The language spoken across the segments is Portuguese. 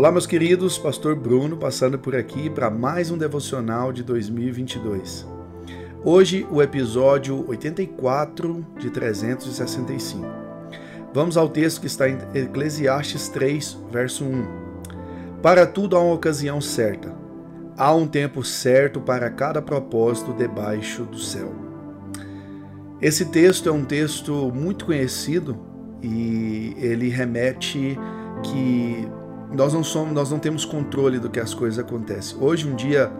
Olá, meus queridos, Pastor Bruno passando por aqui para mais um devocional de 2022. Hoje, o episódio 84 de 365. Vamos ao texto que está em Eclesiastes 3, verso 1. Para tudo há uma ocasião certa, há um tempo certo para cada propósito debaixo do céu. Esse texto é um texto muito conhecido e ele remete que nós não somos, nós não temos controle do que as coisas acontecem. Hoje um dia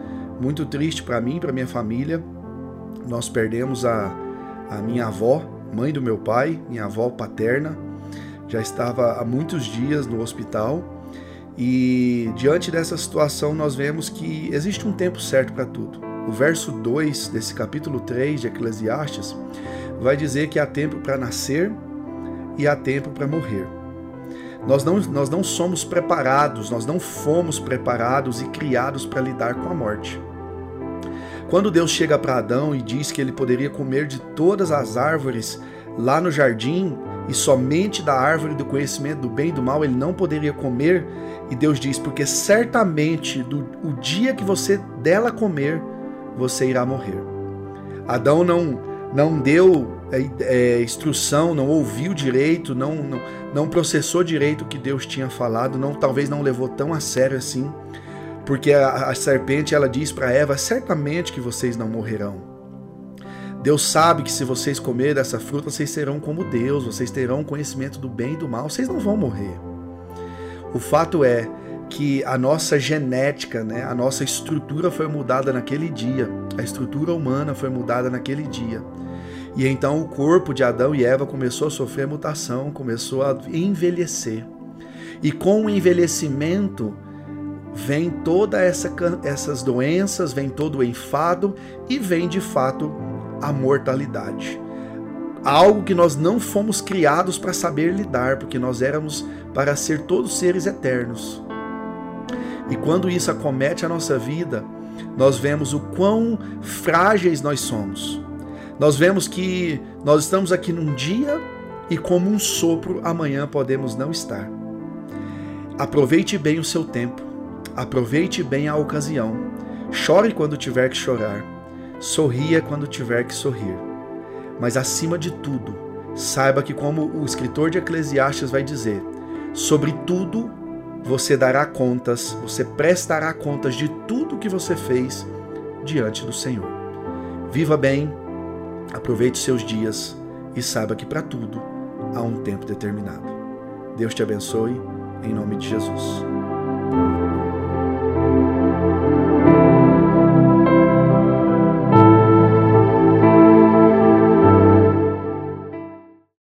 muito triste para mim, para minha família. Nós perdemos a, a minha avó, mãe do meu pai, minha avó paterna. Já estava há muitos dias no hospital. E diante dessa situação, nós vemos que existe um tempo certo para tudo. O verso 2 desse capítulo 3 de Eclesiastes vai dizer que há tempo para nascer e há tempo para morrer. Nós não, nós não somos preparados, nós não fomos preparados e criados para lidar com a morte. Quando Deus chega para Adão e diz que ele poderia comer de todas as árvores lá no jardim e somente da árvore do conhecimento do bem e do mal ele não poderia comer, e Deus diz: porque certamente do o dia que você dela comer, você irá morrer. Adão não não deu é, é, instrução, não ouviu direito, não, não, não processou direito o que Deus tinha falado, não talvez não levou tão a sério assim, porque a, a serpente ela diz para Eva: certamente que vocês não morrerão. Deus sabe que se vocês comerem dessa fruta, vocês serão como Deus, vocês terão conhecimento do bem e do mal, vocês não vão morrer. O fato é que a nossa genética, né, a nossa estrutura foi mudada naquele dia, a estrutura humana foi mudada naquele dia. E então o corpo de Adão e Eva começou a sofrer mutação, começou a envelhecer. E com o envelhecimento vem toda essa essas doenças, vem todo o enfado e vem de fato a mortalidade. Algo que nós não fomos criados para saber lidar, porque nós éramos para ser todos seres eternos. E quando isso acomete a nossa vida, nós vemos o quão frágeis nós somos. Nós vemos que nós estamos aqui num dia e como um sopro amanhã podemos não estar. Aproveite bem o seu tempo, aproveite bem a ocasião. Chore quando tiver que chorar, sorria quando tiver que sorrir. Mas acima de tudo, saiba que como o escritor de Eclesiastes vai dizer, sobre tudo você dará contas, você prestará contas de tudo que você fez diante do Senhor. Viva bem, Aproveite seus dias e saiba que para tudo há um tempo determinado. Deus te abençoe, em nome de Jesus.